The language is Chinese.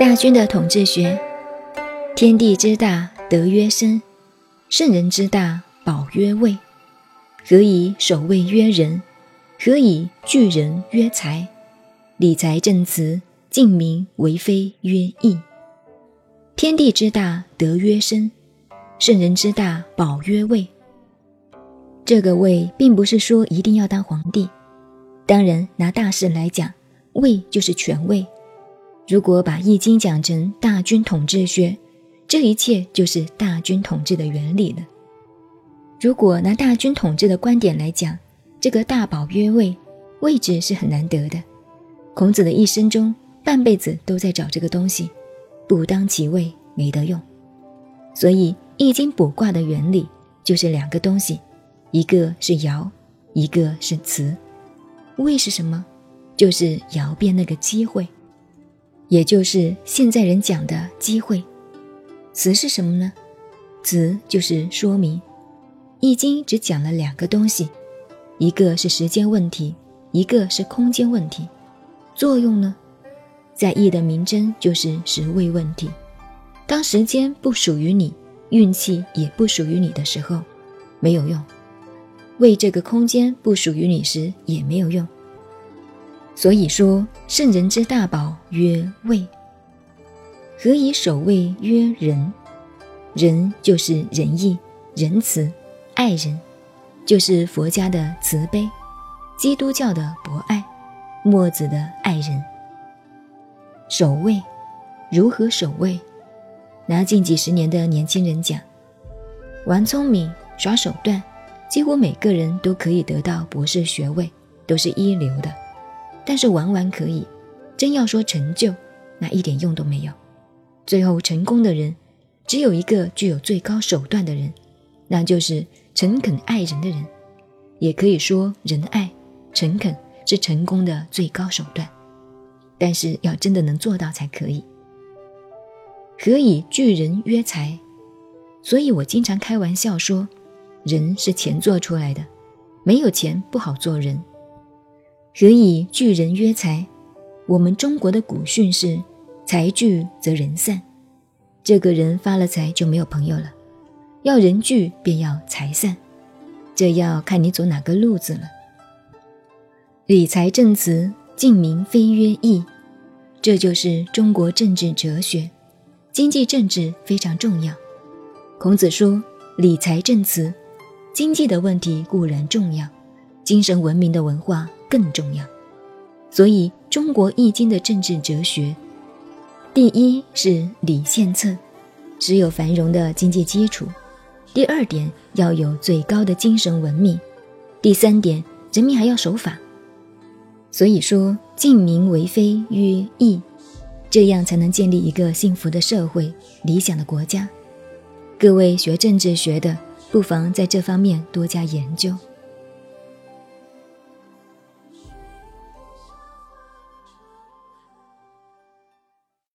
大军的统治学，天地之大，德曰生；圣人之大，宝曰位。何以守卫曰仁？何以聚人曰财？理财正辞，敬民为非曰义。天地之大，德曰生；圣人之大，宝曰位。这个位，并不是说一定要当皇帝。当然，拿大事来讲，位就是权位。如果把《易经》讲成大军统治学，这一切就是大军统治的原理了。如果拿大军统治的观点来讲，这个大宝曰位，位置是很难得的。孔子的一生中，半辈子都在找这个东西，不当其位没得用。所以《易经》卜卦的原理就是两个东西，一个是爻，一个是辞。位是什么？就是爻变那个机会。也就是现在人讲的机会，词是什么呢？词就是说明，《易经》只讲了两个东西，一个是时间问题，一个是空间问题。作用呢，在易的名称就是时位问题。当时间不属于你，运气也不属于你的时候，没有用；为这个空间不属于你时，也没有用。所以说，圣人之大宝曰位。何以守卫曰仁？仁就是仁义、仁慈、爱人，就是佛家的慈悲，基督教的博爱，墨子的爱人。守卫，如何守卫？拿近几十年的年轻人讲，玩聪明、耍手段，几乎每个人都可以得到博士学位，都是一流的。但是玩玩可以，真要说成就，那一点用都没有。最后成功的人，只有一个具有最高手段的人，那就是诚恳爱人的人。也可以说仁爱、诚恳是成功的最高手段，但是要真的能做到才可以。何以聚人曰财？所以我经常开玩笑说，人是钱做出来的，没有钱不好做人。何以聚人曰财？我们中国的古训是“财聚则人散”，这个人发了财就没有朋友了。要人聚便要财散，这要看你走哪个路子了。理财正辞，敬民非曰义，这就是中国政治哲学。经济政治非常重要。孔子说：“理财正辞，经济的问题固然重要，精神文明的文化。”更重要，所以中国易经的政治哲学，第一是理献策，只有繁荣的经济基础；第二点要有最高的精神文明；第三点人民还要守法。所以说，敬民为非曰义，这样才能建立一个幸福的社会、理想的国家。各位学政治学的，不妨在这方面多加研究。